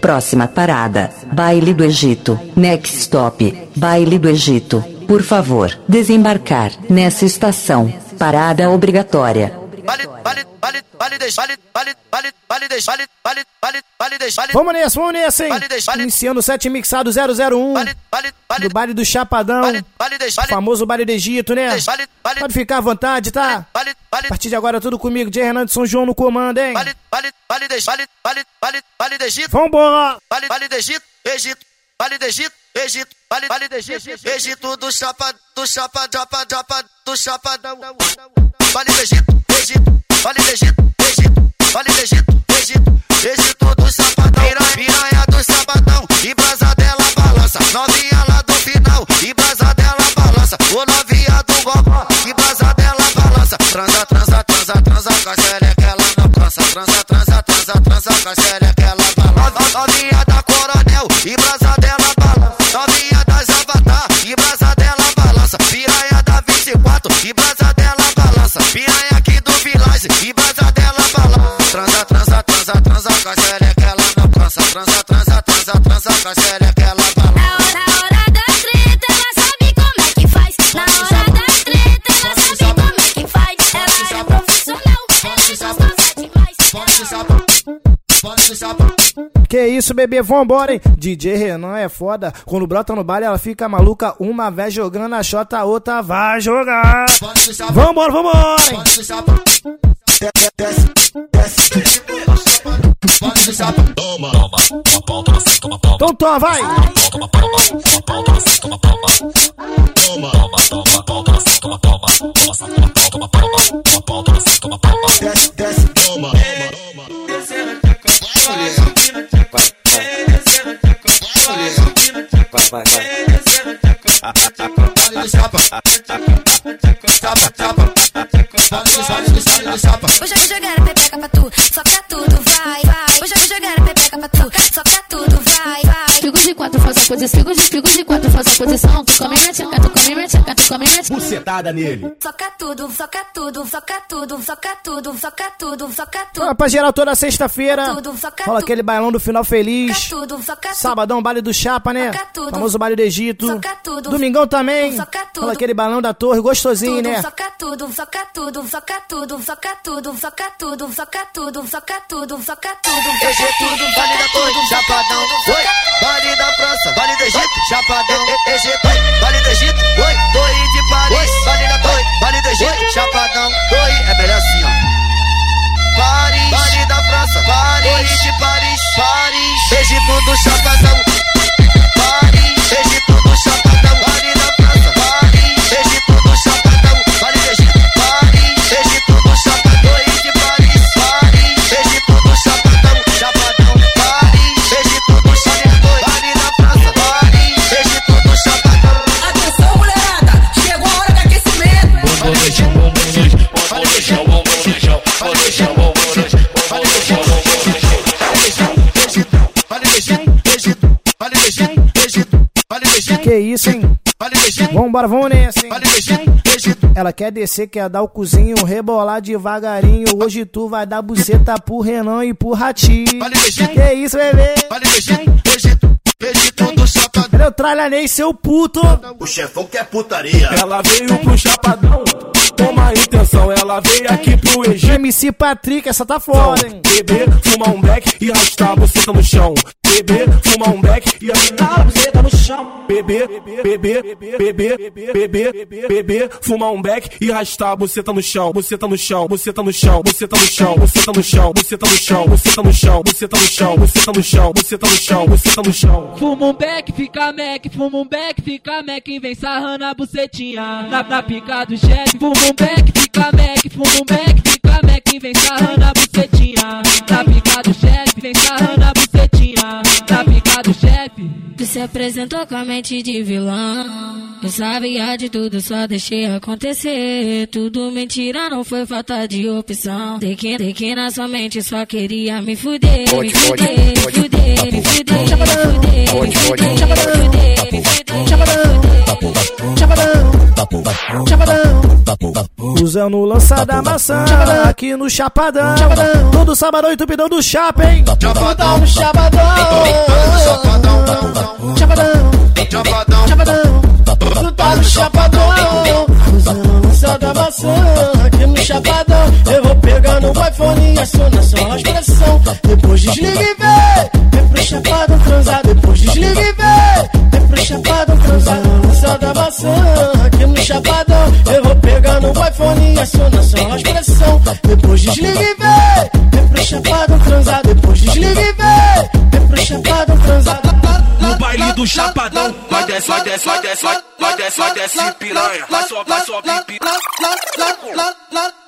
Próxima parada. Baile do Egito. Next stop. Baile do Egito. Por favor, desembarcar nessa estação. Parada obrigatória. Vale, vale, vale, vale, vale, vale, vale, vale, vale, vale, vale, vale, deixa, vale. Vamos nessa, vamos nessa, hein? Vale, deixa, vale. Iniciando o set mixado 001 Vale, vale, vale, do baile do Chapadão. vale, vale, deixa, vale, Famoso baile do Egito, né? Pode ficar à vontade, tá? vale, vale, A partir de agora tudo comigo, J. Renan de São João no comando, hein? vale, vale, vale, vale, vale, vale, vale, do Egito, Vambora! vale, vale do Egito, Egito, vale do Egito, Egito, vale, vale do Egito, Egito do chapa, do chapa, chapa, chapa, do chapadão, vale do Egito, Egito, vale do Egito, Egito, vale do Egito, Egito, Egito do chapadão, piranha, do chapadão, e brasa dela balança, novinha lá do final, e brasa dela balança, o novinha do gogó, e brasa dela balança, transa, transa, transa, transa, com a ela não cansa, transa, transa, transa, transa, com Que isso, bebê, vambora, hein? DJ Renan é foda. Quando brota no baile, ela fica maluca. Uma vez jogando a xota, a outra vai jogar. Vambora, vambora, hein? Toma, toma, toma pau, toma seco, toma pau, Então toma, vai! toma palma, toma pau, toma seco, toma palma. Toma, toma, toma pau, toma seco, toma palma. Toma saco, toma pau, toma palma. Toma pau, toma seco, toma palma. Toma, toma, Eu já vou jogar a pepeca pra tu, posição, desfigo de quatro, faz a posição. Tu come minha tcheca, tu come minha tcheca, tu come minha Bucetada nele. Soca tudo, soca tudo, soca tudo, soca tudo, soca tudo, soca tudo. Ah, geral toda sexta-feira. Fala aquele bailão do final feliz. Tudo, Sabadão, baile do Chapa, né? Tudo, Famoso baile do Egito. Tudo, Domingão também. Fala aquele bailão da torre, gostosinho, né? Soca tudo, soca tudo, soca tudo, soca tudo, soca tudo, soca tudo, soca tudo, soca tudo. Egito, baile da torre, Chapadão. Oi, baile da França vale do Egito, chapadão, Egito, vale do Egito, oi, torre de Paris, vale da torre, vale do Egito, chapadão, torre, é melhor assim, ó. Paris, vale da França, Paris, de Paris, Paris, Egito do chapadão, Paris, Egito do chapadão, Que isso, hein? Vambora, vamos nessa, hein? Ela quer descer, quer dar o cozinho, rebolar devagarinho. Hoje tu vai dar buceta pro Renan e pro Ratinho. Que isso, bebê? Eu tralhanei seu puto. O chefão quer putaria. Ela veio pro Chapadão, toma intenção. Ela veio aqui pro Egito. MC Patrick, essa tá fora, hein? Beber, fumar um beck e arrastar a buceta no chão. Beber, fumar um beck e arrastar a buceta no chão. Beber, beber, beber, beber, beber, fumar um beck e arrastar a buceta no chão. Buceta no chão, buceta no chão, buceta no chão, buceta no chão, buceta no chão, buceta no chão, buceta no chão, buceta no chão, buceta no chão, buceta no chão. Fuma um beck, fica mec, fuma um beck, fica mec, e vem sarrando a bucetinha na, na pica do chefe. Fuma um beck, Mac, fica Mac, fumo Mac, fica Mac, vem sarrando a bucetinha. Tá picado, chefe, vem sarrando a bucetinha. Tá picado, chefe. Tu se apresentou com a mente de vilão. Eu sabia de tudo, só deixei acontecer. Tudo mentira, não foi falta de opção. Sei que, sei que na sua mente só queria me fuder. Me fuder, me fuder, me fuder, me fuder, me fuder, me fuder, me fuder. Chapadão, chapadão, chapadão. Usando lança da maçã aqui no Chapadão. Todo sábado entupidão do chapa, hein? Chapadão, no Chapadão. Chapadão, Chapadão. Chapadão, Chapadão. No Chapadão. Usando lança da maçã aqui no Chapadão. Eu vou pegar no iPhone e acionar só pressão. Depois desliga e vem. Pro Chapadão transar. Depois desliga e vem. Pro Chapadão transar. Lança da maçã aqui no Chapadão. Eu vou no iPhone e. Depois desliga e vem. Pro Chapadão transar. Depois Do chapadão, vai desce, vai desce, vai desce, vai desce, vai desce piranha, vai só, vai só piranha.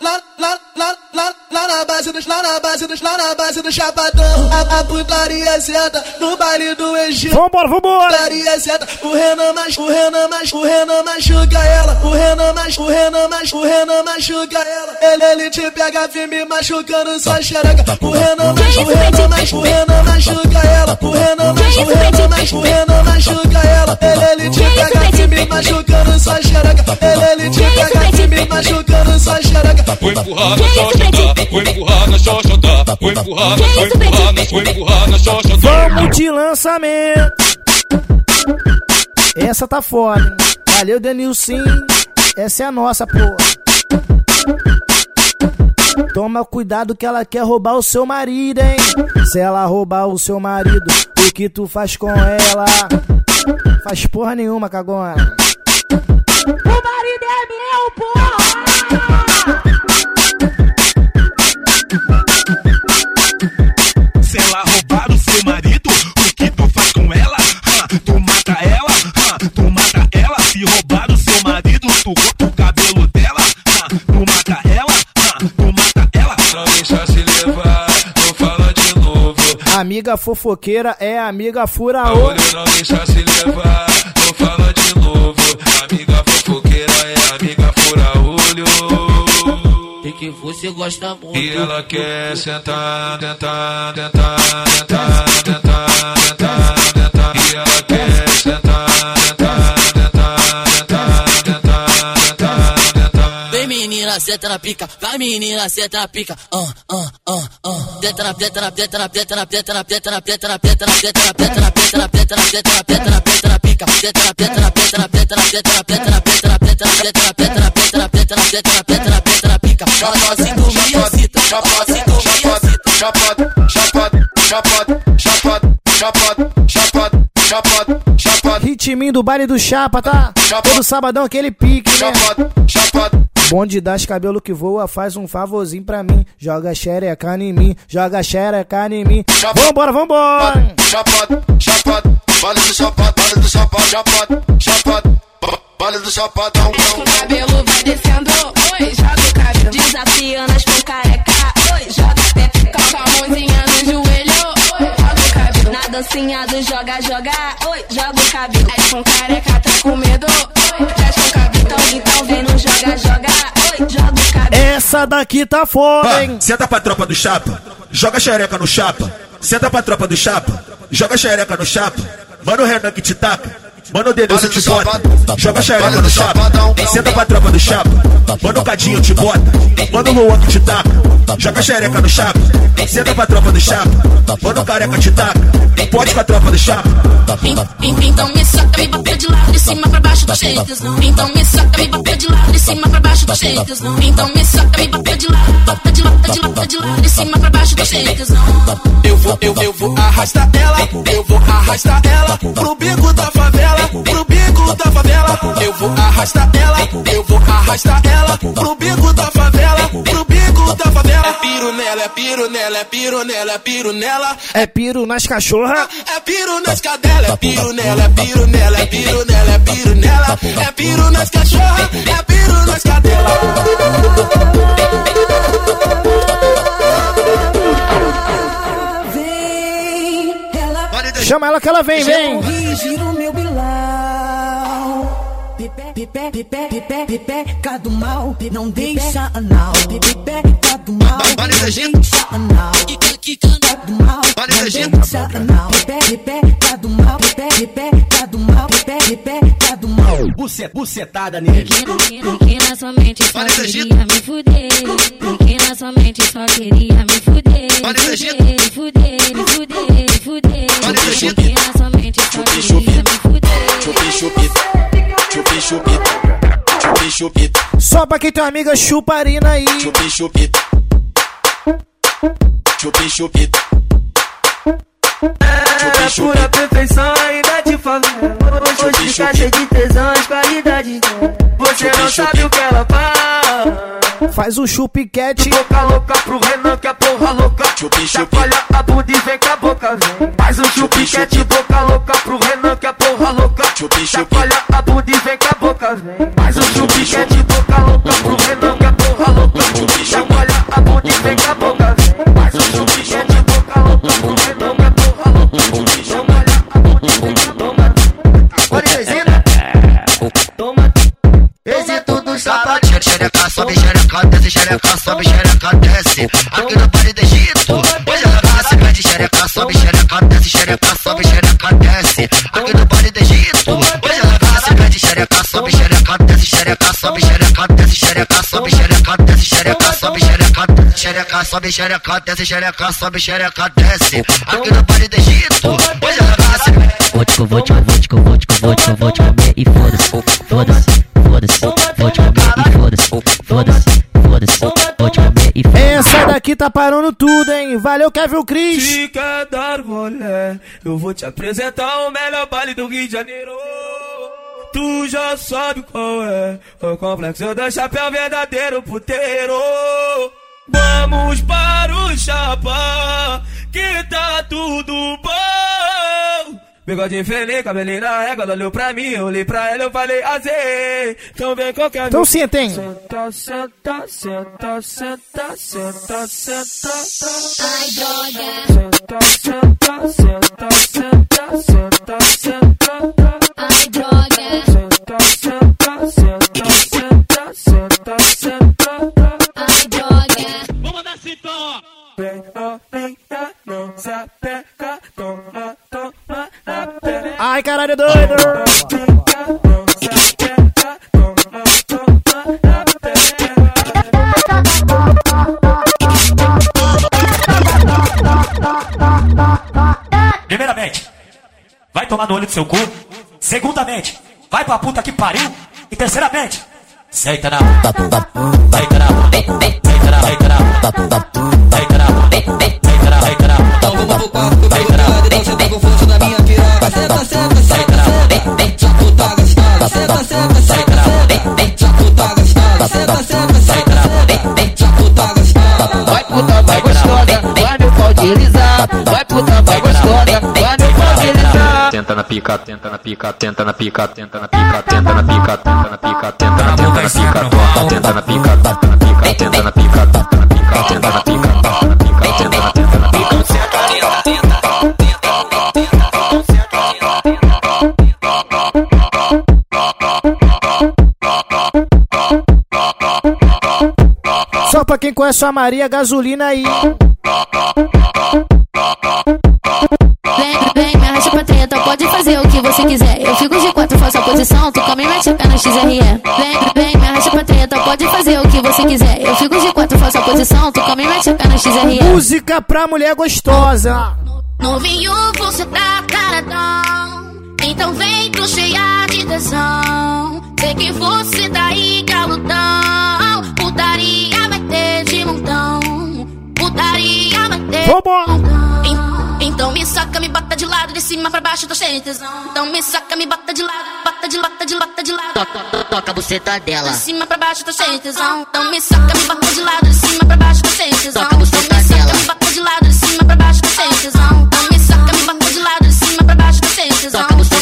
Lá na base dos, lá na base dos, lá na base do Chapadão. A, a putaria senta no baile do Egito. Vambora, vambora. Putaria senta, o Renan mais, o Renan mais, o Renan machuca ela. O Renan mais, o Renan mais, o Renan machuca ela. Ele, ele te pega firme machucando sua xereca. O Renan mais, o Renan mais, o Renan machuca ela. O Renan mais, o Renan mais, o Renan machuca ela. Ele, ele te pega firme machucando sua xereca. Ele, ele te pega firme machucando sua xereca. Vou empurrar na xoxota, vou empurrar na xoxota, vou empurrar na, vou empurrar na, vou empurrar na xoxota. Vamos de lançamento. Essa tá foda. Valeu, Denilson. Essa é a nossa, porra. Toma cuidado que ela quer roubar o seu marido, hein? Se ela roubar o seu marido, o que tu faz com ela? Faz porra nenhuma, cagona. O Amiga fofoqueira é amiga fura olho. olho não deixa se levar, vou falar de novo. Amiga fofoqueira é amiga fura olho. E que você gosta muito. E ela quer sentar, tentar, tentar, tentar, tentar, tentar, tentar. E ela quer sentar, tentar, menina, senta na pica, vai menina, senta na pica. Ah, ah, ah, ah. Teta na teta na teta na teta na teta na teta na teta na teta na teta na teta na teta na teta na teta na teta na teta na pica. Teta na teta na teta na teta na teta na teta na teta na teta na teta na teta na teta na teta na teta na teta na teta na pica. Se dormir excita. Chapado, chapado, chapado, chapado, chapado, chapado, chapado, chapado, Ritminho do baile do Chapa, tá? Todo sabadão aquele pique, né? chapado, chapado. Bonde das cabelo que voa, faz um favorzinho pra mim. Joga xereca em mim, joga xereca em mim. Vambora, vambora! Chapado, chapado, vale do chapado, vale do chapado, chapado, chapado, vale do chapadão. O cabelo vai descendo, oi, joga o cabelo. Desafiando as com careca, oi, joga até. Calca a mãozinha no joelho, dancinha do joga, joga, oi, joga o cabelo. As com careca tá com medo, oi, traz com cabelo. Então, então vem no joga, joga, oi, joga o cabelo. Essa daqui tá foda, hein? Senta pra tropa do chapa, joga xereca no chapa. Senta pra tropa do chapa, joga xereca no chapa. Mano o Renan que te taca. Mano o Denilson te bota, joga xereca no chapa. Senta pra tropa do chapa, mano o Cadinho te bota. Mano o Luan que te taca, joga xereca no chapa. Senta pra tropa do chapa, mano o Careca te taca. Pode com a tropa do chapa. Então me soca, me bateu de lado, de cima pra baixo, de tesão. Então me soca, me bateu de lado, de cima pra baixo, de tesão. Então me soca, me bateu de lado, bata de lado, de lado, de lado, de cima pra baixo, de tesão. Eu vou, eu, eu vou arrastar ela, eu vou arrastar ela pro bico da favela, pro bico da favela. Eu vou arrastar ela, eu vou arrastar ela pro bico da favela, pro bico da favela. É piro nela, é piro nela, é piro nela, é piro nela. É piro nas cachorra. É piro nas cadelas, é piro nela, é piro nela, é piro nela, é piro nela. É piro nas cachorras, é piro nas cadelas. Vem, ela Chama ela que ela vem, vem. Pepeca do mal, não deixa anal. Pepeca do mal, não deixa anal. Pepeca do mal, não deixa tá anal. Pepeca do mal, pepeca do mal, pepeca do mal. Bucetada nele. Pequena somente só queria me fuder. Pequena somente só queria me fuder. Me fuder, me fuder, me fuder. Pequena somente só queria me fuder. Chupi, chupi, chupi, chupi chupita. Só pra quem tem uma amiga chuparina aí. Chupi, chupita. Chupi, chupita. É pura perfeição ainda te favela Hoje fica cheio de tesão, as qualidades dela Você não sabe o que ela faz Faz um chupiquete. Boca louca pro Renan que é porra louca. Chacoalha a bunda e vem com a boca vem. Faz um chupiquete, boca louca pro Renan que é porra louca. Chacoalha a bunda e vem com a boca vem. Faz um chupiquete, boca louca pro Renan que é porra louca Chacoalha a bunda e vem com a boca vem. Faz um chupiquete, boca louca pro Renan que é porra louca Chacoalha a bunda e vem com a boca Olha, Teresina. Êxito do chapa. Xereca, sobe xereca, xereca, sobe xereca, desce. Aqui no Vale do Egito. Hoje ela nasce, pede xereca, sobe xereca, desce xereca, sobe xereca, desce. Aqui no Vale do Egito. Hoje ela nasce, pede xereca, sobe xereca, desce xereca, sobe xereca, desce xereca, sobe xereca, desce xereca, sobe xereca, xereca, sobe xereca, desce xereca, sobe xereca, desce. Aqui no Vale do Egito. Hoje ela nasce. Vou te, vou te, vou te, vou te, vou te, vou te comer e foda-se, foda-se, foda-se, vou te comer e foda-se, foda-se, foda-se, vou te comer e. Essa daqui tá parando tudo, hein? Valeu, Kevin Cris. Se quer dar rolé, eu vou te apresentar o melhor baile do Rio de Janeiro. Tu já sabe qual é o complexo da chapéu verdadeiro puteiro. Vamos para o chapa, que tá tudo bom. Bigode feliz, cabelinho na régua, ela olhou pra mim, eu olhei pra ela, eu falei assim, então vem qualquer Então sentem. Senta, senta, senta, senta, senta, senta. Ai, droga. Senta, senta, senta, senta, senta, senta. Pele. Ai, caralho, doido. Primeiramente, vai tomar no olho do seu cu. Segundamente, vai pra puta que pariu. E terceiramente, senta na bunda. Senta na. Senta na. Então. Senta, senta, senta, senta, já tu tá gostosa. Senta, senta, senta, senta, já tu tá gostosa. Senta, senta, senta, senta, já tu tá gostosa. Vai puta, vai gostosa, vai meu pau deslizar. Vai puta, vai gostosa, vai meu pau deslizar. Tenta na pica, tenta na pica, tenta na pica, tenta na pica, tenta na pica, tenta na pica, tenta na na pica, tenta na pica, tenta na pica, tenta na pica, tenta na pica, tenta na pica, tenta na pica, quem conhece a Maria, gasolina aí. Vem, vem, me arrasta pra treta, pode fazer o que você quiser. Eu fico de quatro, faço a posição, tu come minha tcheca no XRE. Vem, vem, me arrasta pra treta, pode fazer o que você quiser. Eu fico de quatro, faço a posição, tu come minha tcheca no XRE. Música pra mulher gostosa. Novinho, você tá caradão. Então vem tu cheia de tesão. Sei que você tá aí galudão. Vambora! En- Então me saca, me bota de lado, de cima pra baixo, tô cheio de tesão. Então me saca, me bota de lado, bota de bota de bota de lado. Toca, toca a buceta dela. De cima pra baixo, tô cheio de tesão. Então me saca, me bota de lado, de cima pra baixo, tô cheio de tesão. Toca a buceta Então me saca, dela. me bota de lado, de cima pra baixo, tô cheio de tesão. Então me saca, me bota de lado, de cima pra baixo, tô cheio de tesão. Toca a buceta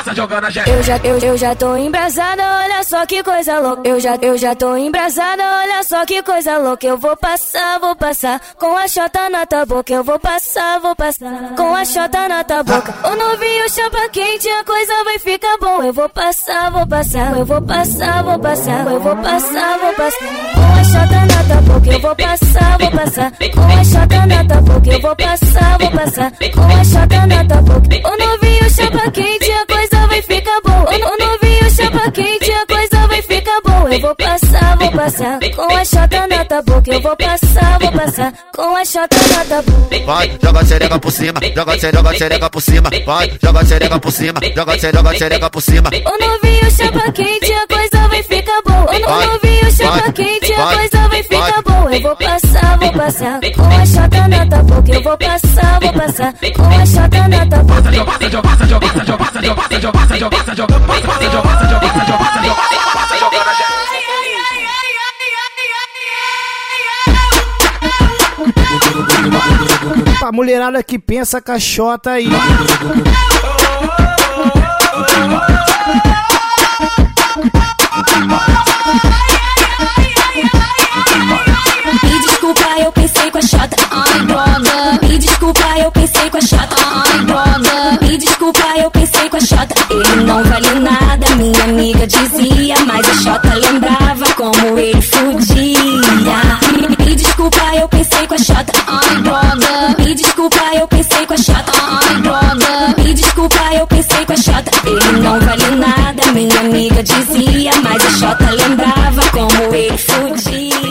jogando a gente. Eu já, eu, eu já tô embrasada, olha só que coisa louca. Eu já, eu já tô embrasada, olha só que coisa louca. Eu vou passar, vou passar com a chota na tua boca. Eu vou passar, vou passar com a chota na tua boca. O novinho chapa quente, a coisa vai ficar bom. Eu vou passar, vou passar, eu vou passar, vou passar, eu vou passar, vou passar com a chota na tua boca. Eu vou passar, vou passar com a chota na tua. Eu vou passar, vou passar com a chota na tua. O novinho chapa quente, a coisa vai ficar bom. O, novinho chapa quente, a coisa vai ficar bom. Eu vou passar, vou passar com a chota na tua boca. Eu vou passar, vou passar com a chota na tua boca. Vai, joga a xereca por cima, joga a joga a xereca por cima. Vai, joga a xereca por cima, joga a joga a xereca por cima. O novinho chapa quente, a coisa vai ficar bom. O, o novinho chapa quente, a coisa vai ficar bom. Eu vou passar, vou passar com a chota na tua boca. Eu vou passar, vou passar com a chota na tua boca. Pra mulherada que pensa caixota aí. Me desculpa, eu pensei com a chata, ai droga. Me desculpa, eu pensei com a chata, ai droga. Me desculpa, eu pensei com a chata, ele não vale nada. Minha amiga dizia, mas a chata lembrava como ele fudia. Desculpa, eu pensei com a chata. Me desculpa, eu pensei com a chata. Me desculpa, eu pensei com a chata, ele não vale nada. Minha amiga dizia, mas a chata lembrava como ele fudia.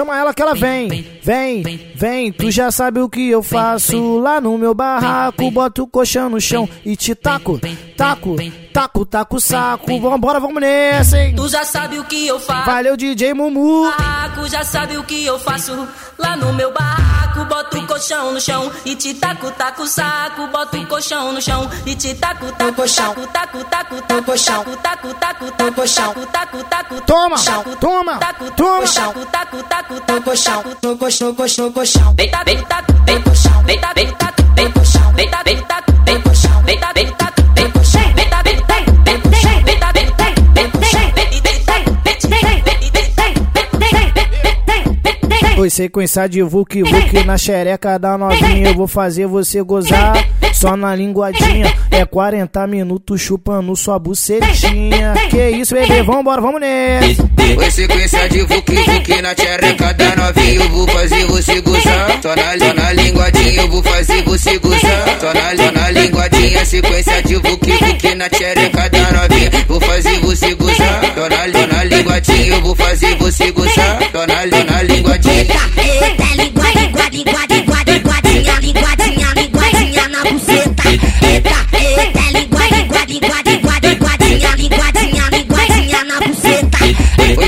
Chama ela que ela vem, vem, vem. Tu já sabe o que eu faço lá no meu barraco. Boto o colchão no chão e te taco, taco, taco, taco o saco. Vambora, vamos nessa, hein? Tu já sabe o que eu faço. Valeu, DJ Mumu. Barraco, já sabe o que eu faço. Lá no meu barraco, boto o colchão no chão e te taco, taco o saco. Boto o colchão no chão e te taco, taco, taco, taco, taco, taco, taco, taco, taco, taco, taco, taco, taco, Toma, toma, toma. taco, taco, taco, taco, chão, no colchão, colchão, colchão. Deita, deita, deita, colchão, deita, deita, deita, colchão, deita, deita, deita, colchão, deita, deita, deita, colchão, deita, deita, deita, colchão, deita, deita, deita, colchão, Foi sequência de Vuk Vuk na xereca da novinha. Eu vou fazer você gozar só na linguadinha. É 40 minutos chupando sua bucetinha. Que isso, bebê? Vambora, vamos nessa. Foi sequência de Vuk Vuk na xereca da novinha. Eu vou fazer você gozar só na, só na linguadinha. Eu vou fazer você gozar só na, só na linguadinha. Sequência de Vuk Vuk na xereca da novinha. Vou fazer você gozar só na, só na linguadinha. Eu vou fazer você gozar só na, só na linguadinha. Eita, língua, língua, língua, língua, linguadinha, linguadinha, linguadinha na buceta. Eita, eita, língua, língua, língua,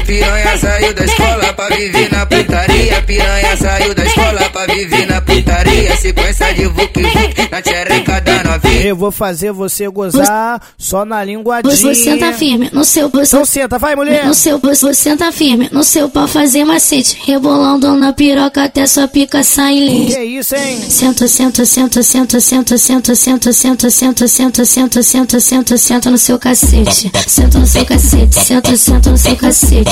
piranha, saiu da escola pra viver na putaria. Piranha saiu da escola pra viver na putaria. Sequência de Vuk Vuk na xereca da novinha. Eu vou fazer você gozar só na linguadinha. Você senta firme no seu você. Então senta, vai mulher. No seu você senta firme no seu pau fazer macete, rebolando na piroca até sua pica sair lente. Que isso, hein? Senta, senta, senta, senta, senta, senta, senta, senta, senta, senta, senta, senta, senta, senta no seu cacete. Senta no seu cacete, senta, senta no seu cacete.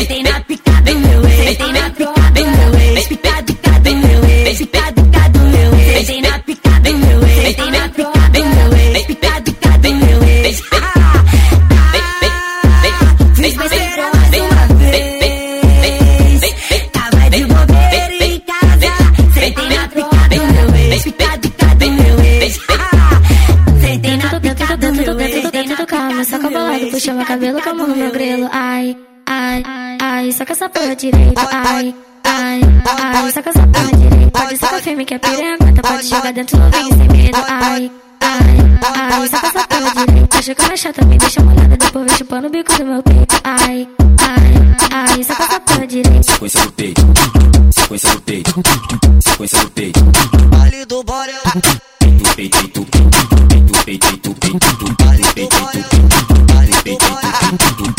sentei na pica do meu ex, sentei na pica do meu ex, pica pica do meu ex, pica pica do meu ex, sentei na pica do meu ex, sentei na pica do meu ex, pica pica do meu ex. Fiz besteira mais uma vez, tava de bobeira em casa, sentei na pica do meu ex, pica pica do meu ex. Sentei na pica do meu ex, Dentro do carro, meu saco bolado, puxa meu cabelo com a mão no meu grelo. Ai, ai, ai, saca essa porra direito. Ai, ai, ai, saca essa pra direita. Pode sacar firme que é piranha, pode jogar dentro do ringue sem medo, ai. Ai, ai, saca essa pra direita. Acha que ela é chata, me deixa molhada, depois vem chupando o bico do meu peito. Ai, ai, ai, saca essa pra direita. Sequência do peito, sequência do peito, sequência do peito. Baile do bora. Peito, peito, peito, peito, peito, peito, peito, peito, peito, peito, peito, peito,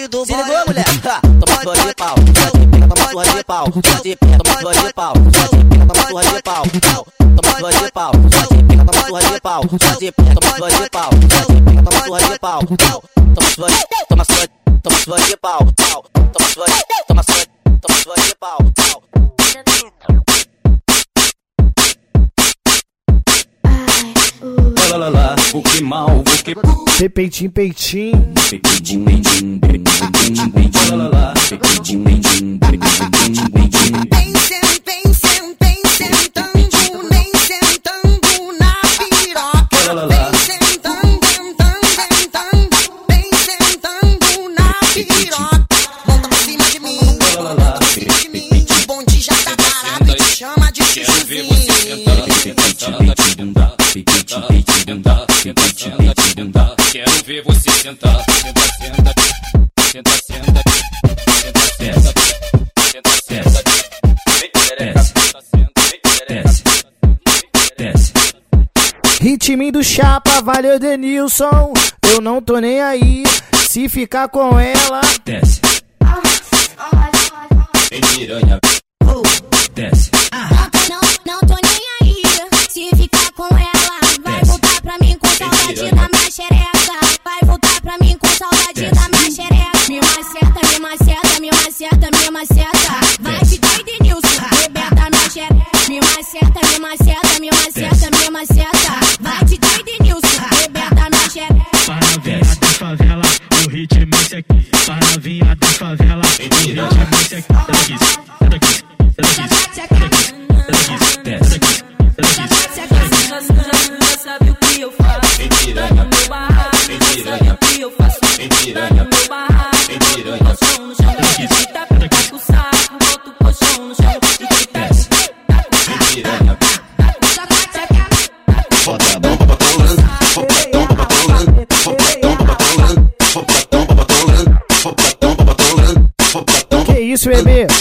Baile do Se ligou, mulher? Toma sua de pau, toma sua de pau, toma sua de pau, toma sua de pau, toma sua de pau, toma sua de pau, toma sua de pau, toma sua de pau, toma pau, toma de toma sua de pau, toma sua toma sua toma sua de pau. lá lá lá, o que mal, porque Pepeitim, peitim. Pepeitim, peitim, peitim, peitim, lá lá lá, pepeitim, peitim, peitim, peitim. Pensem, pensem, pensem, tango, nem sentando na piroca. Lá lá lá. Chama de chuchuzinho. Ver você sentar, senta, senta, senta, senta, desce, senta, senta, desce, desce, desce. Ritminho do chapa, valeu Denilson. Eu não tô nem aí. Se ficar com ela, desce. Vem piranha, desce. Não, não tô nem aí. Se ficar com ela, vai voltar pra mim com saudade da minha para mí en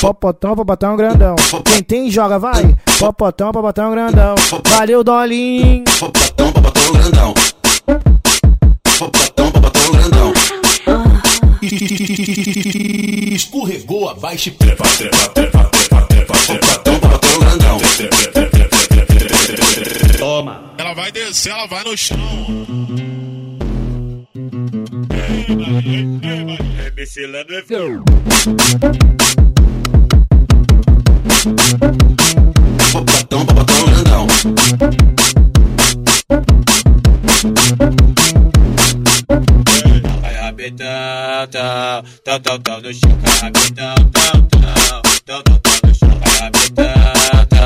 Popotão pra botar um grandão. Quem tem, joga, vai. Popotão pra botar um grandão. Valeu, Dolinho. popotão pra botar o grandão. Popotão pra botar o grandão. Escorregou abaixo e treva, treva, treva, treva, treva, treva, Popotão pra botar o grandão. Toma. Ela vai descer, ela vai no chão. MC Lano é Papatão, popatão grandão. Rabetão, tal, tal, tão no chão, rabetão, tal, tão tão tão tal, no.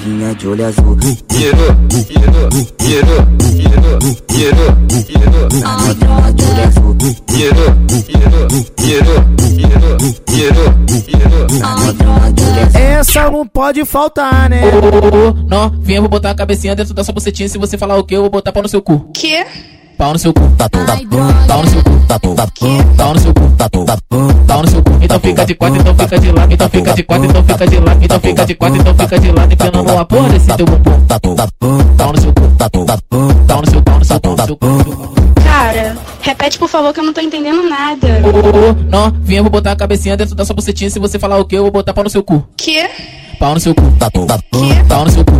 Novinha de olho azul. As novinha de olho azul. As novinha de olho azul. Essa não pode faltar, né? Não, vinha, vou botar a cabecinha dentro da sua bucetinha. Se você falar o que, eu vou botar pau no seu cu. Que? Pau no seu cu. Pau no seu cu. Pau no seu cu. Pau no seu cu. Então fica de quatro, então fica de lado. Então fica de quatro, então fica de lado. Então fica de quatro, então fica de lado. Empinando a porra desse teu bumbum. Pau no seu cu. Pau no seu pau no seu pau no seu cu. Cara, repete por favor que eu não tô entendendo nada. Não, vinha, vou botar a cabecinha dentro da sua bucetinha. Se você falar o que, eu vou botar pau no seu cu. Que? Pau no seu cu. Pau no seu cu. Pau no seu cu.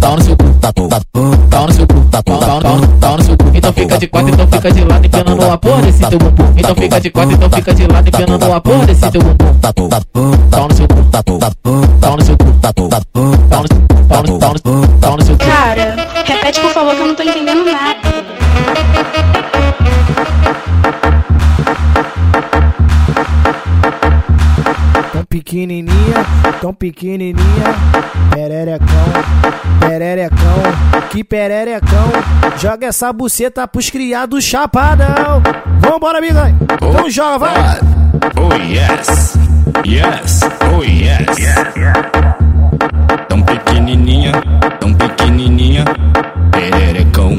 Pau no seu cu. Pau, pau, pau, pau no seu cu. Então fica de quatro, então fica de lado. Empinando a porra desse teu bumbum. Então fica de quatro, então fica de lado. Empinando a porra desse teu bumbum. Pau no seu cu. Pau no seu cu. Pau no, pau no, pau no, pau no seu cu. Repete por favor pequenininha, pererecão, pererecão, que pererecão. Joga essa buceta pros criados chapadão. Vambora, amiga. Então joga, vai. Oh yes, yes, oh yes. Tão pequenininha, tão pequenininha, pererecão,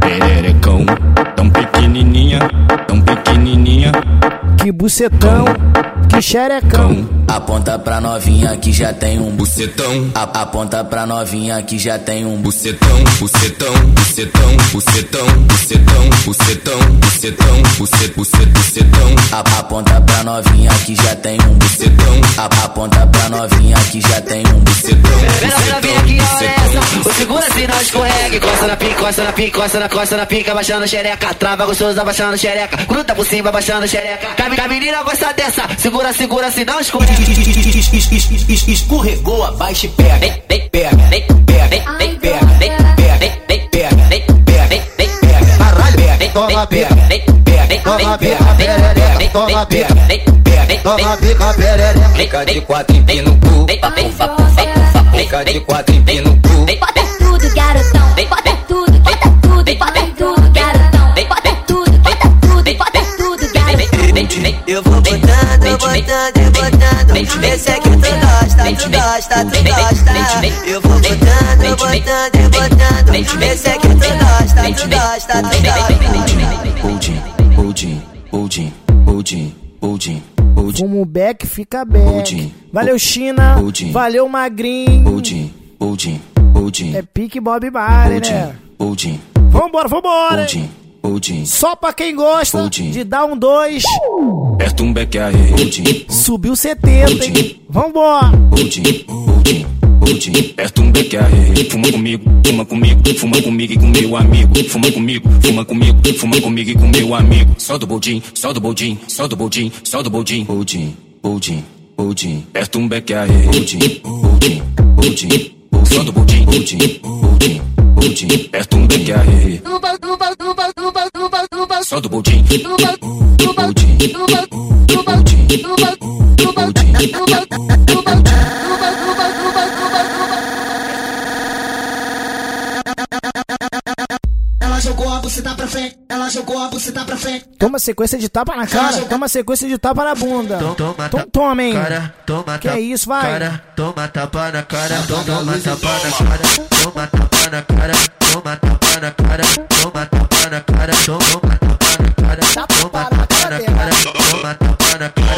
pererecão. Tão pequenininha, tão pequenininha, Que bucetão, que xerecão. Aponta pra novinha que já tem um bucetão. A- aponta pra novinha que já tem um bucetão. bucetão, bucetão, bucetão, bucetão, bucetão, bucetão, bucet, bucet, bucetão. A- aponta pra novinha que já tem um bucetão. A- aponta pra novinha que já tem um bucetão. Vem novinha que hora é essa? O segura se não escorrega. Encosta na pica, encosta na pica, encosta na costa na pica, abaixando a xereca. Trava gostoso, abaixando a xereca. Gruda por cima, abaixando a xereca. Que a menina gosta dessa. Segura, segura, se não escorrega. Escorregou, abaixa e pega. Pega, pega, pega, pega, pega, pega, pega, pega. Caralho, pega, toma, pega, pega, toma, pega, perereca, toma, pega, pega, toma, pica, perereca. Fica de quatro e no cu. Fica de quatro e no cu. Bota tudo, garotão. Bota tudo, bota tudo, bota tudo, garotão. Bota tudo, bota tudo, bota tudo, garotão. Eu vou botando, e botando. Esse aqui tu gosta, tu gosta, tu gosta. Eu vou botando, botando e botando. Esse aqui tu gosta, tu gosta, tu gosta. Pudim, pudim, pudim, pudim, pudim, Fumo back, fica back. Valeu, China. Valeu, Magrinho. É pique Bob Marley, né? Vambora, vambora. pudim, pudim. Só pra quem gosta Pudim. de dar um dois. Aperta um beck aí, pudim, Subiu 70, hein? Vambora. pudim, pudim, pudim. Aperta um beck aí, fuma comigo, fuma comigo, fuma comigo e com meu amigo. Fuma comigo, fuma comigo, fuma comigo e com meu amigo. Só do bodim, só do bodim, só do bodim, só do bodim. Pudim, pudim, pudim. Aperta um beck aí, pudim, pudim, pudim. Só do bodim, pudim, pudim, budim, perto um que a rir. Só do budim, o budim, o budim, o budim, o budim, o budim, o budim. Jogou a buceta pra frente, ela jogou a buceta pra frente. Toma sequência de tapa na cara. Toma sequência de tapa na bunda. Toma, Então toma, hein? Cara, toma, Que é isso, vai. Cara, toma tapa na cara, toma tapa na cara, toma tapa na cara, toma tapa na cara, toma tapa na cara, toma tapa na cara, toma tapa na cara, toma tapa na cara,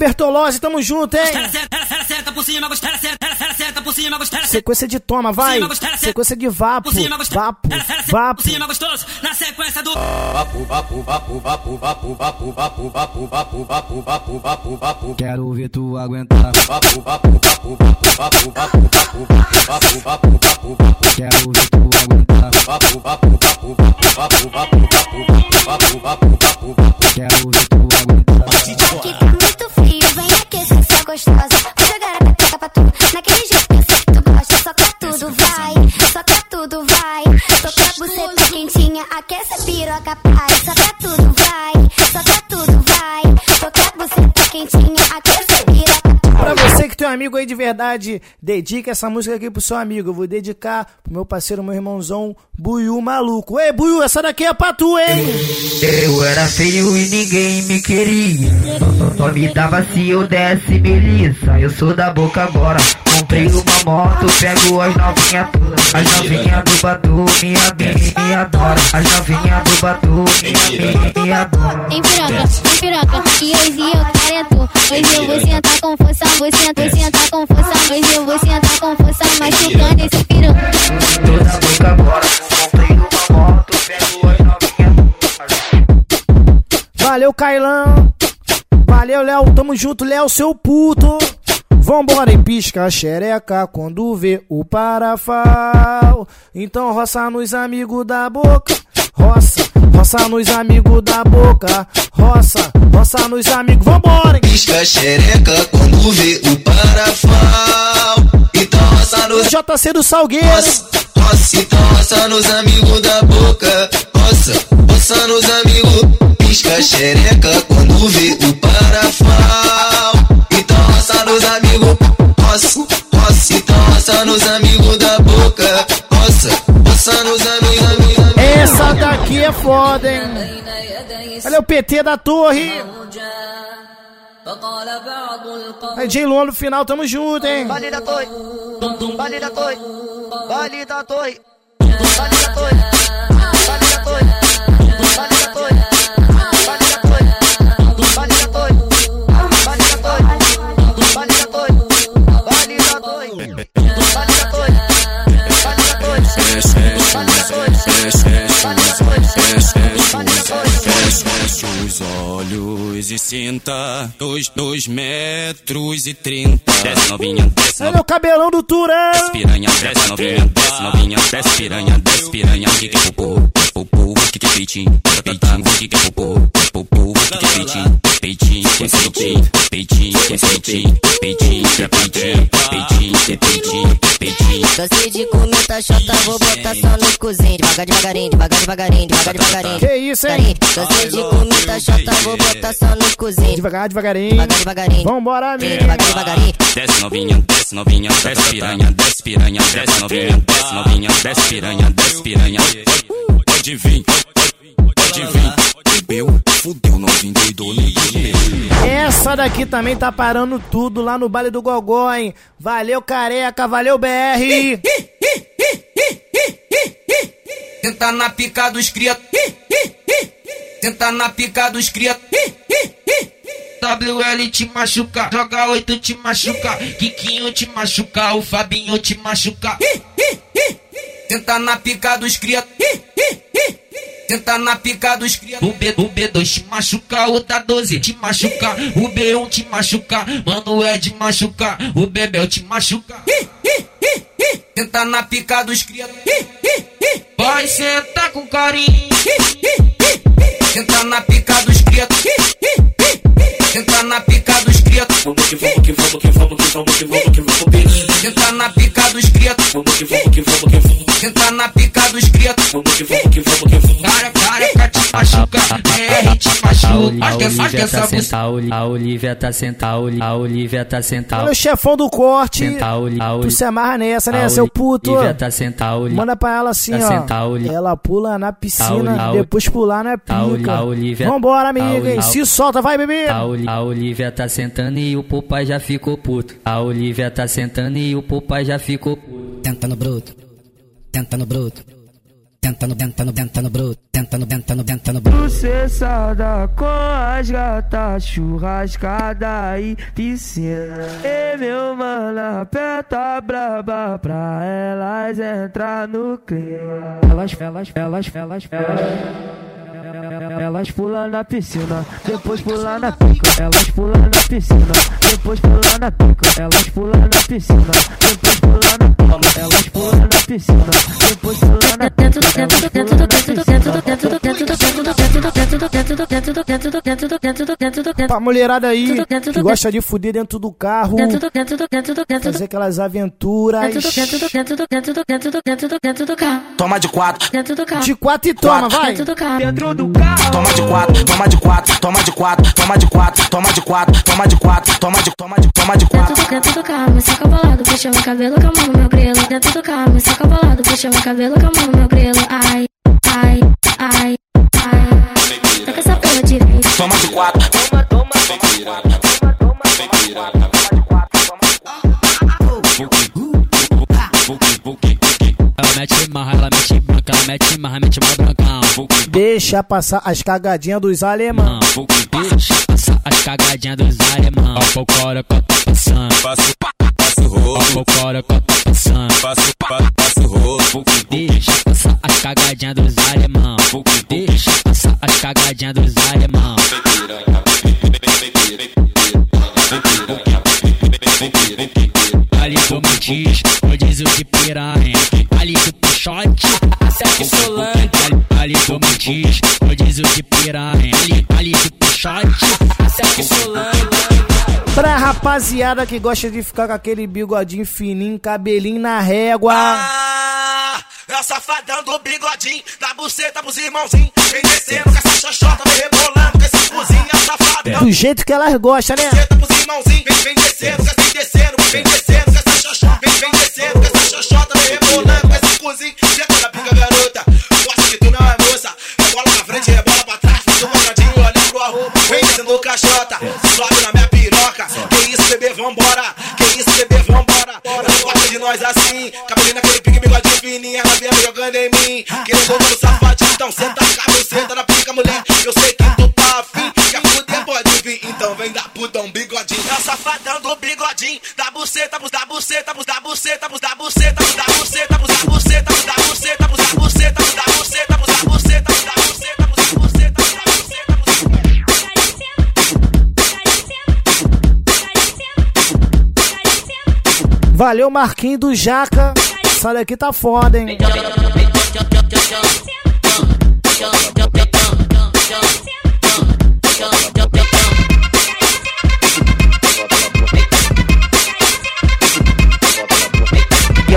Bertolozzi, tamo junto, hein? Sequência de toma, vai. Sequência de vapo. Vapo. Vapo. Na sequência do Vapo, vapo, vapo, vapo, vapo, vapo, vapo, vapo, vapo, vapo, vapo, vapo, vapo. Quero ver tu aguentar. Vapo, vapo, vapo, vapo, vapo, vapo, vapo, vapo, vapo, vapo, vapo. Quero ver tu aguentar. Vapo, vapo, vapo, vapo, vapo, vapo, vapo, vapo, vapo, vapo. Quero piroca pra essa amigo aí de verdade, dedica essa música aqui pro seu amigo. Eu vou dedicar pro meu parceiro, meu irmãozão, Buiu Maluco. Ei, Buiu, essa daqui é pra tu, hein? Eu era feio e ninguém me queria. Só me dava se eu desse melissa. Eu sou da boca agora. Comprei uma moto, pego as novinhas todas. As novinhas do Batu, minha bem, me adora. As novinhas do Batu, minha bem, me adora. Em piroca, em piroca, e hoje eu Hoje eu vou sentar com força, vou sentar, vou sentar com força. Hoje eu vou sentar com força, machucando esse piroca. Toda boca agora. Comprei uma moto, pego as novinhas Valeu, Cailão. Valeu, Léo. Tamo junto, Léo, seu puto. Vambora e pisca a xereca quando vê o parafal. Então roça nos amigos da boca. Roça, roça nos amigos da boca. Roça, roça nos amigos, vambora, hein? Pisca xereca quando vê o parafal. Então roça nos JC do Salgueiro. Roça, então roça nos amigos da boca. Roça, roça nos amigos. Pisca xereca quando vê o parafal. Então roça nos amigos. Roça, roça, então roça nos amigos da boca. Roça, roça nos amigos, daqui é foda, hein? Olha o PT da torre. Aí, J. Luan no final, tamo junto, hein? Vale da torre, vale da torre, vale da torre, vale da torre, vale da torre, vale da torre, vale da torre, vale da torre, vale da torre, vale da torre, vale da torre, vale da torre, vale da torre, Feche os olhos e sinta dois, dois metros e trinta. Desce novinha, desce Olha o cabelão do Turão. Desce piranha, desce novinha, desce novinha, desce piranha, desce piranha. Que que é popô? Popô, que que é peitinho? Peitinho, que que é popô? Popô, que que é peitinho? Peitinho, que é peitinho, peitinho, que é peitinho, peitinho, que é peitinho, que é peitinho, peitinho. Cansei de comer tá chata, vou botar só no cozinho. Devagar, devagarinho, devagar, devagarinho, devagar, devagarinho. Que isso, hein? Cansei de comer tá chata, vou botar só no cozinho. Devagar, devagarinho. Devagar, devagarinho. Vambora, amigo. Devagar, devagarinho. Desce novinha, desce novinha, desce piranha, desce piranha, desce novinha, desce novinha, desce piranha, desce piranha. Pode vir, pode vir. Bebeu, fudeu, novinho doidou, nem bebeu. Essa daqui também tá parando tudo lá no baile do Gogó, hein? Valeu, careca, valeu, BR. Tenta na pica dos cria. Tenta na pica dos cria. WL te machuca, joga 8 te machuca, Kikinho te machuca, o Fabinho te machuca. Tenta na pica dos cria. Tenta na pica dos cria. O, B, o B2 te machuca, o da 12 te machuca, o B1 te machuca, mano é de machuca, o Bebel te machuca. Tenta na pica dos cria. Vai sentar com carinho. Tenta na pica dos cria. Tenta na pica dos cria. Vamos que vamos que vamos que vamos que vamos que vamos que vamos peninho. Tenta na pica dos cria. Vamos que vamos que vamos que vamos. Tenta na pica dos cria. Vamos que vamos que vamos que vamos. Cara, careca te machuca, BR te machuca. Acho que acho que essa música. A Olivia tá sentada, a Olivia tá sentada. Olha o chefão do corte. Senta Tu se amarra nessa, né, seu puto? Olivia tá Manda pra ela assim, tá ó. Ela pula na piscina, depois pular na pica. Vambora, amiga, Se solta, vai, bebê. A, Oli- a Olivia tá sentando e o papai já ficou puto. A Olivia tá sentando e o papai já ficou puto. Tenta no bruto, tenta no bruto, tenta no, tenta no, tenta no bruto, tenta no, tenta no, tenta no bruto. Processada com as gatas, churrascada e piscina. E meu mano, aperta braba pra elas entrar no clima. Elas, elas, elas, elas, elas. Elas pulam na piscina, depois pulam na pica. Elas pulam na piscina, depois pulam na pica. Elas pulam na piscina, depois pulam na na piscina, depois na pica. Pra mulherada aí que gosta de fuder dentro do carro, fazer aquelas aventuras. Toma de quatro. De quatro e toma, vai. Dentro do carro. Toma de quatro, toma de quatro, toma de quatro, toma de quatro, toma de quatro, toma de quatro, toma de, toma de, toma de quatro. Dentro, dentro do carro, me saca bolado, puxa meu cabelo com a mão no meu grelo. Dentro do carro, me saca bolado, puxa meu cabelo com a mão no meu grelo. Ai, ai, ai, ai. Taca essa porra direito. Toma de quatro. Toma, toma, toma, Ela mete marra, ela mete branca, ela mete marra, mete mó brancão. Deixa passar as cagadinhas dos alemão. Deixa passar as cagadinhas dos alemão. Ó, que eu tô passando. Passo, passo rolo. Ó, passando. Passo, pa- passo rolo. Deixa passar as cagadinhas dos alemão. Deixa passar as cagadinhas dos alemão. Ali do Matiz, rodízio de piranha. Ali do Pichote, sete Solange. Ali, do mantis, rodízio de piranha, ali, ali de puxante, sexo lame. Pra rapaziada que gosta de ficar com aquele bigodinho fininho, cabelinho na régua. Ah, é o safadão do bigodinho, da buceta pros irmãozinhos. Vem descendo com essa xoxota, vem rebolando com esse cozinha safadão. Do jeito que elas gostam, né? Buceta pros irmãozinhos, vem, vem descendo, vem descendo, vem descendo com essa xoxota. Vem, vem descendo com essa xoxota, vem rebolando com esse cozinho. Senta na pica, garota, gosta que tu não é moça. Rebola pra frente, rebola pra trás, faz um quadradinho, olha pro arroba. Vem descendo caixota, nós assim, cabelinho naquele pique, bigodinho fininho, ela vem jogando em mim. Querendo ver o safadinho, então senta a cabeça na pica, mulher. Eu sei que tu tá afim, a fuder pode vir. Então vem da putão bigodinho. É o safadão do bigodinho, da buceta, pros da buceta, pros da buceta, pros da buceta, da buceta, Valeu, Marquinho do Jaca. Essa daqui tá foda, hein?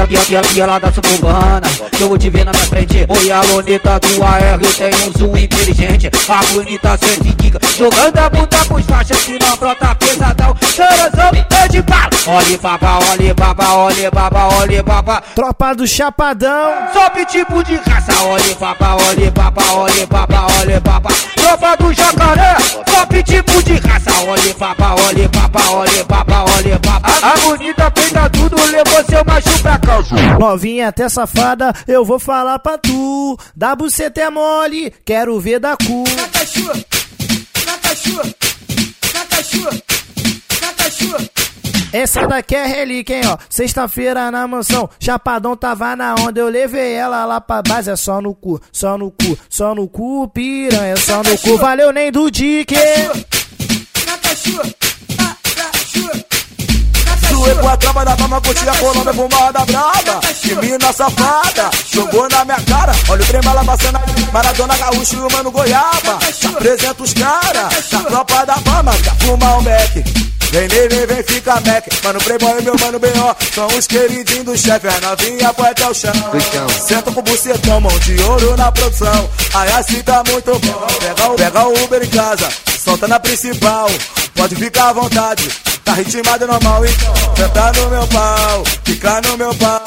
E, a- e, e, e ela cubana Que eu vou te ver na minha frente. Oi, a loneta do AR Eu tenho um zoom inteligente. A bonita sente giga Jogando a bunda pros faixas Que não brota pesadão. Chorozão é de bala Olhe baba, olhe baba, olhe baba, olhe baba. Tropa do Chapadão. Só tipo de raça. Olhe baba, olhe baba, olhe baba, olhe baba. Tropa do jacaré. Só tipo de raça. Olhe baba, olhe baba, olhe baba, olhe baba. A bonita peita tudo Levou seu macho pra casa Novinha até safada, eu vou falar pra tu. Da buceta é mole, quero ver da cu. Essa daqui é relíquia, hein, ó. Sexta-feira na mansão, Chapadão tava na onda. Eu levei ela lá pra base, é só no cu, só no cu, só no cu, piranha, só no cu. Valeu, nem do dique. Suei com a tropa da fama, curti a Colômbia fumada braba. Que mina safada, jogou na minha cara. Olha o trem bala passando ali, Maradona Gaúcho e o Mano Goiaba. Apresenta os cara, da tropa da fama, fumar um Mac. Vem, vem, vem, fica Mac. Mano Playboy e meu mano B.O. São os queridinhos do chefe, a novinha põe até o chão. Senta com o bucetão, mão de ouro na produção. Aí assim tá muito bom. Pega o, pega o Uber em casa, solta na principal. Pode ficar à vontade. Tá ritmado normal, então Senta no meu pau, fica no meu pau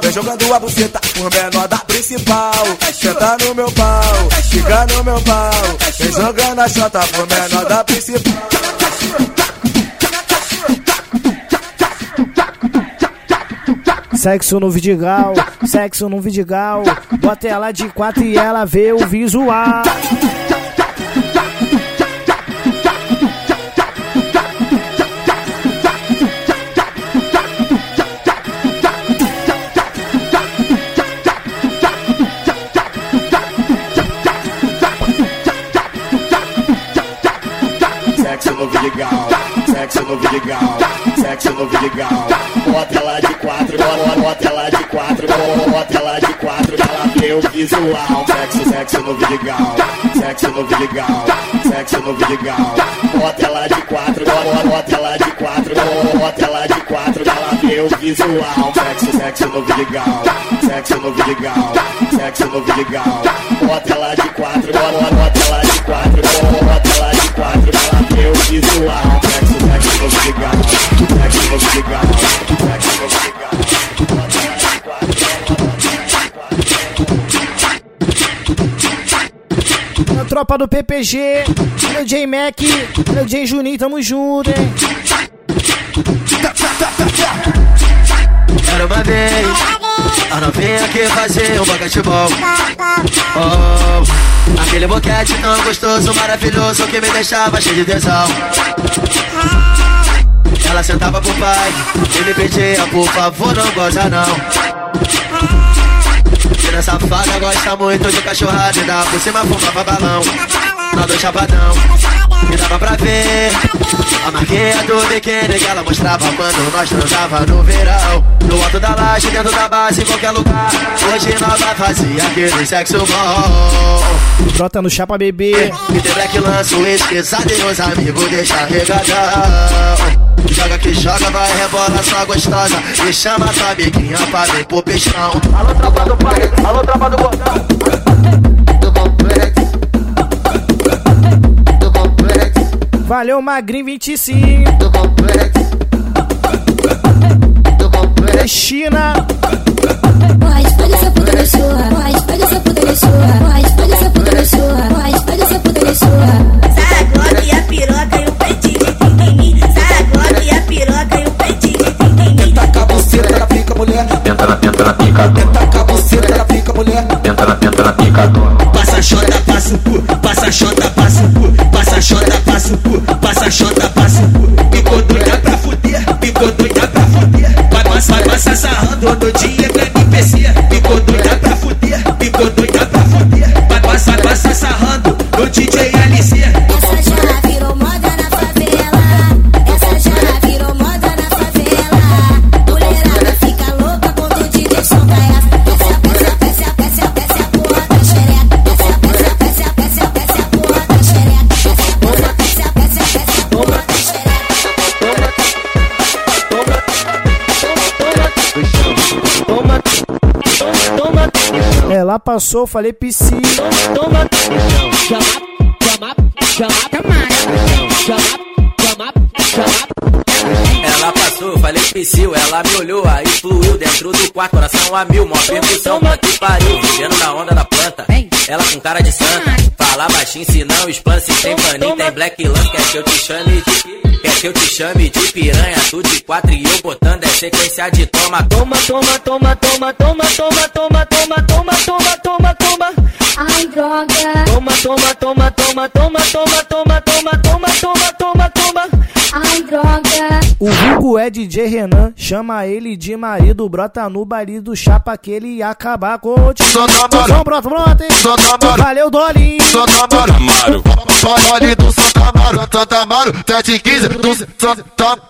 Vem jogando a buceta por menor da principal Senta no meu pau, fica no meu pau Vem jogando a chota por menor da principal Sexo no Vidigal, sexo no Vidigal. Bota ela de quatro e ela vê o visual. Sexo no Vidigal, sexo no Vidigal, sexo no Vidigal. Bota ela de quatro, bota, ela de quatro, bota ela de quatro, ela ver o visual. Sexo, sexo no Vidigal, sexo no Vidigal, sexo no Vidigal. Bota ela de quatro, bota, ela de quatro, bota ela de quatro, ela ver o visual. Sexo, sexo no Vidigal, sexo no Vidigal, sexo no Vidigal. Bota ela de quatro, bota, ela de quatro, bota ela de quatro, ela ver o visual. Sexo, sexo no Vidigal, tropa do PPG, meu J Mac, meu J Juninho, tamo junto, hein? Era uma vez, a novinha que fazia um basquetebol. Oh, aquele boquete tão gostoso, maravilhoso, que me deixava cheio de tesão. Ela sentava pro pai, ele pedia, por favor, não goza não. Tira safada gosta muito de cachorrada e dá por cima fumava balão. Na do chapadão. E dava pra ver. A marquinha do biquíni que ela mostrava quando nós transava no verão. No alto da laje, dentro da base, em qualquer lugar. Hoje nós vai fazer aquele sexo bom. Brota no chapa bebê. E tem black lança o esqueçado e os amigos deixa regadão. Joga que joga, vai rebola só gostosa. E chama tua amiguinha pra vir pro peixão. Alô, tropa do pai, alô, tropa do botão. Valeu, Magrinho 25. China. Pode, pode ser puta da sua. Puta sua. Puta puta. Saragota e a piroca e o peitinho fica em mim. Saragota e a piroca e o peitinho fica em mim. Taca a buceta na pica, mulher. Tenta na, tenta na pica, Taca a buceta na pica, mulher. tenta na, tenta na pica, Passa chota, passa o cu, passa chota, passa o cu, passa chota, passa o cu, passa chota, passa o cu. Ficou doida pra fuder, ficou doida pra fuder. Vai passar, vai passar sarrando no dia Ela passou, falei piscina. Toma, Chama, chama, chama, chama, chama, chama. Ela passou, falei psiu, ela me olhou, aí fluiu dentro do quarto, coração a mil, mó percussão, que pariu, vivendo na onda da planta. Ela com cara de santa, fala baixinho, se não explana, se tem paninho, tem black lance, quer que eu te chame de... Que eu te chame de piranha, tu de quatro e eu botando é sequência de toma, toma, toma, toma, toma, toma, toma, toma, toma, toma, toma, toma, toma. Ai, droga. Toma, toma, toma, toma, toma, toma, toma, toma, toma, toma, toma, toma. Ai, droga. O Hugo é DJ Renan, chama ele de marido, brota no baile do chapa que ele ia acabar com o time. Então, brota, brota, hein? Valeu, Dolinho. Santa Amaro, Dolly do Santa Amaro, Santa Amaro, 715 do Santa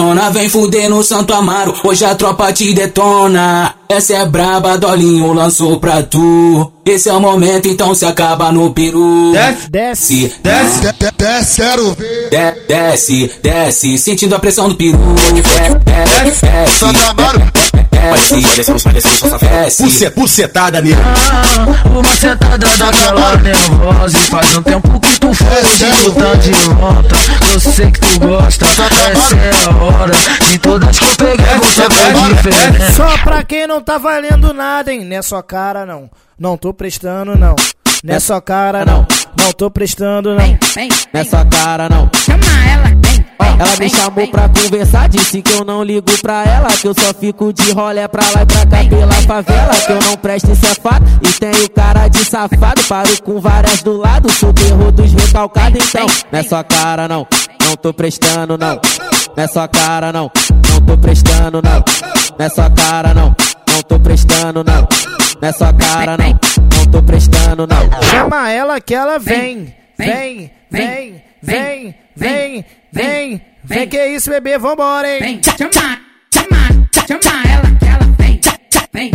vem fuder no Santo Amaro. Hoje a tropa te detona. Essa é braba, Dolinho lançou pra tu. Esse é o momento, então se acaba no peru. Desce, desce, desce, desce, quero ver. De, desce, desce, sentindo a pressão do peru. Desce, desce, desce. Santo Amaro. Desce, desce, desce, desce. Puce, pucetada nele. Uma sentada daquela nervosa e faz um tempo que tu foge, tu tá de volta. Eu sei que tu gosta, essa é a hora. De todas que eu peguei, você faz diferença. Só pra quem não tá valendo nada, hein? Não é só cara, não. Não tô prestando, não. Não é só cara, não. Não. tô prestando, não. Nessa cara não. Chama ela, vem. Ela me chamou pra conversar, disse que eu não ligo pra ela, que eu só fico de rolé pra lá e pra cá pela favela, que eu não presto é fato, e tenho cara de safado, paro com várias do lado, sou terror dos recalcados, então, nessa cara não, não tô prestando não, nessa cara não, não tô prestando não, nessa cara não, não tô prestando não, nessa cara não, não tô prestando não. Chama ela que ela vem. Vem, vem, vem, vem, vem. Vem que isso, bebê, vambora, hein? Vem, chama, chama, chama ela que ela vem. Vem,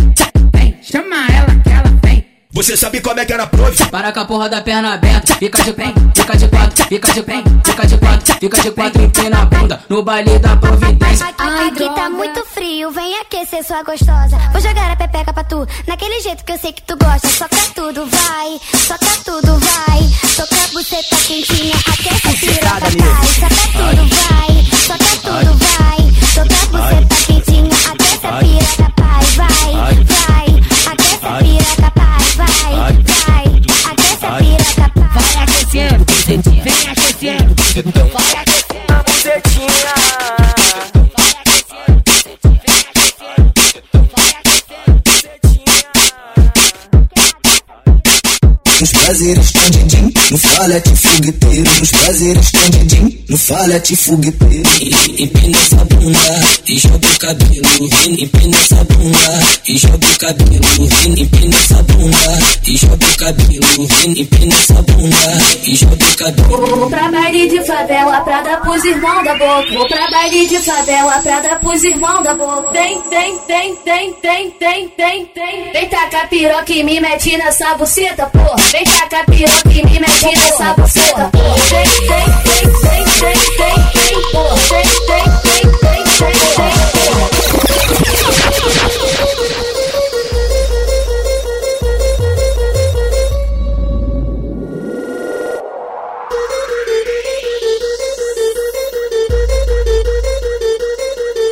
vem, chama ela que ela vem. Você sabe como é que era prove? Para com a porra da perna aberta, fica de quatro, fica de quatro, fica de quatro, fica de quatro, fica de quatro e pé na bunda, no baile da Providência. Ai, aqui tá muito frio, vem aquecer sua gostosa. Vou jogar a pepeca pra tu, naquele jeito que eu sei que tu gosta. Soca tudo, vai, soca tudo, vai. Soca a buceta quentinha, aquece a piroca, vai. Soca tudo, vai, soca tudo, vai. Soca a buceta quentinha, aquece a piroca, pai, vai, vai. Aquece a piroca, pai, vai, vai, aquece a piroca, vai aquecendo, vem aquecendo, então. vai aquecendo. Prazeres escondidinho, no falete fogueteiro, nos prazeres escondidinho, no falete fogueteiro. Empina essa bunda e joga o cabelo. Empina essa bunda e joga o cabelo. Empina essa bunda e joga o cabelo. Empina essa bunda e joga o cabelo. Vou pra baile de favela pra dar pros irmãos da boca. Vou pra baile de favela pra dar pros irmãos da boca. Tem, tem, tem, tem, tem, tem, tem, tem. Vem tacar piroca e me mete nessa buceta, porra. Vem tacar piroca e me mete nessa buceta. Tem, tem, tem, tem, tem, tem, tem. Tem, tem, tem, tem, tem, tem.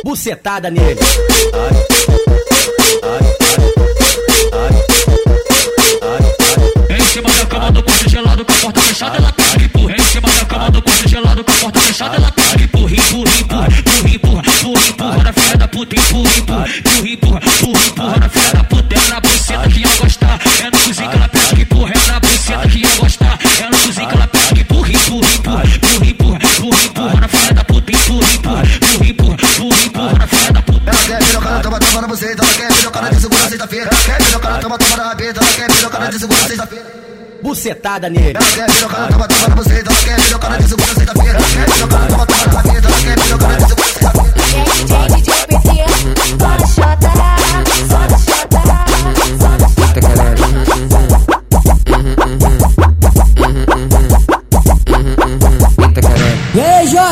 Bucetada nele. Em cima da cama do quarto gelado com a porta fechada, ela e empurra. Em cima da cama do quarto gelado com a porta fechada, ela e empurra, empurra, empurra, empurra, empurra, empurra, empurra na filha da puta, empurra, empurra, empurra, empurra, empurra, empurra na filha da puta. É na buceta que ia gostar, é no cozinho que ela pega e empurra, é na buceta que ia gostar, é no cozinho que ela pega e empurra, empurra, empurra, empurra, empurra, empurra, empurra na filha da puta, empurra, empurra, empurra, empurra, empurra na filha da puta. Ela quer pirocada, toma, toma na buceta. Ela quer Toma, toma na rabeta. Ela quer pirocada de segunda sexta-feira. Bucetada nele. Ela quer pirocada, toma, toma na buceta. Ela quer pirocada de segunda sexta-feira. Quer pirocada, toma, toma na rabeta. Ela quer pirocada de segunda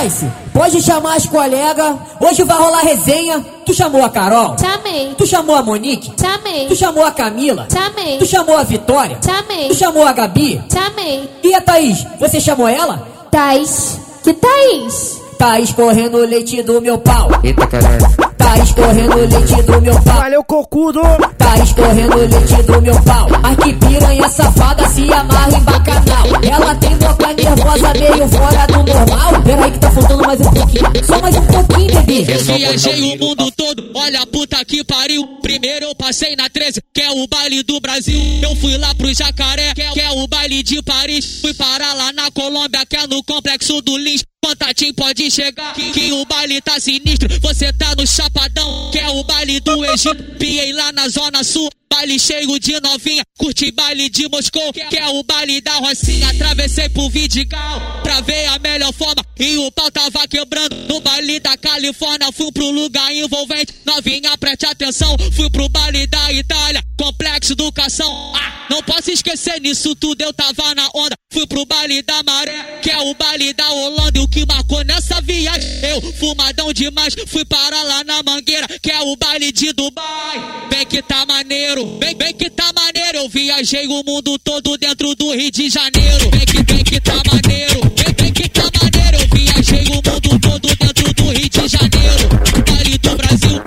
Joyce? Pode chamar as colegas. Hoje vai rolar resenha. Tu chamou a Carol? Chamei. Tu chamou a Monique? Chamei. Tu chamou a Camila? Chamei. Tu chamou a Vitória? Chamei. Tu chamou a Gabi? Chamei. E a Thaís? Você chamou ela? Thaís. Que Thaís? Tá escorrendo o leite do meu pau. Eita caralho. Tá escorrendo o leite do meu pau. Valeu, cocudo. Tá escorrendo o leite do meu pau. Mas que piranha safada se amarra em bacanal. Ela tem boca nervosa, meio fora do normal. Peraí que tá faltando mais um pouquinho. Só mais um pouquinho, bebê. Viajei o mundo todo, olha a puta que pariu. Primeiro eu passei na 13, que é o baile do Brasil. Eu fui lá pro Jacaré, que é, que é o baile de Paris. Fui parar lá na Colômbia, que é no complexo do Lins. Contatinho pode chegar, que, que o baile tá sinistro. Você tá no Chapadão, que é o baile do Egito. Piei lá na Zona Sul, baile cheio de novinha. Curti baile de Moscou, que é o baile da Rocinha. Atravessei pro Vidigal, pra ver a melhor forma. E o pau tava quebrando no baile da Califórnia. Fui pro lugar envolvente, novinha preste atenção. Fui pro baile da Itália, complexo educação. Ah, não posso esquecer nisso tudo, eu tava na onda. Fui pro baile da Maré, que é o baile da Holanda. E o que marcou nessa viagem, eu fumadão demais. Fui parar lá na Mangueira, que é o baile de Dubai. Vem que tá maneiro, vem, vem que tá maneiro. Eu viajei o mundo todo dentro do Rio de Janeiro. Vem que, que tá maneiro, vem, vem que tá maneiro. Eu viajei o mundo todo dentro do Rio de Janeiro. Baile do Brasil,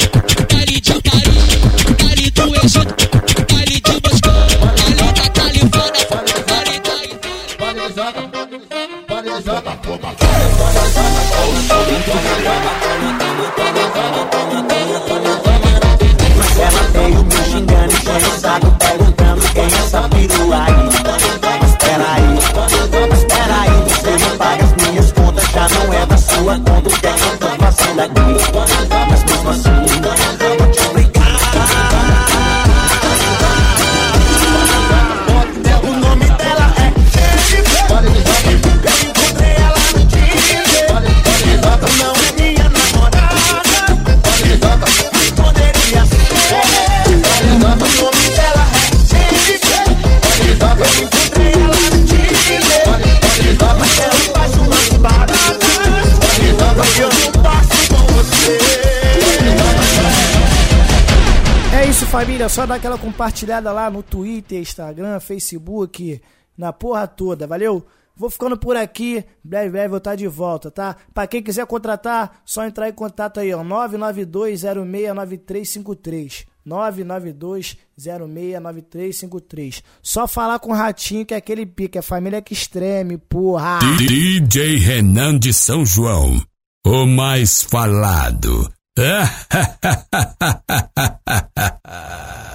dar aquela compartilhada lá no Twitter, Instagram, Facebook, na porra toda, valeu? Vou ficando por aqui, breve, breve vou estar de volta, tá? Pra quem quiser contratar, só entrar em contato aí, ó, 992069353. 992069353. Só falar com o Ratinho que é aquele pique, é família que extreme, porra. DJ Renan de São João, o mais falado.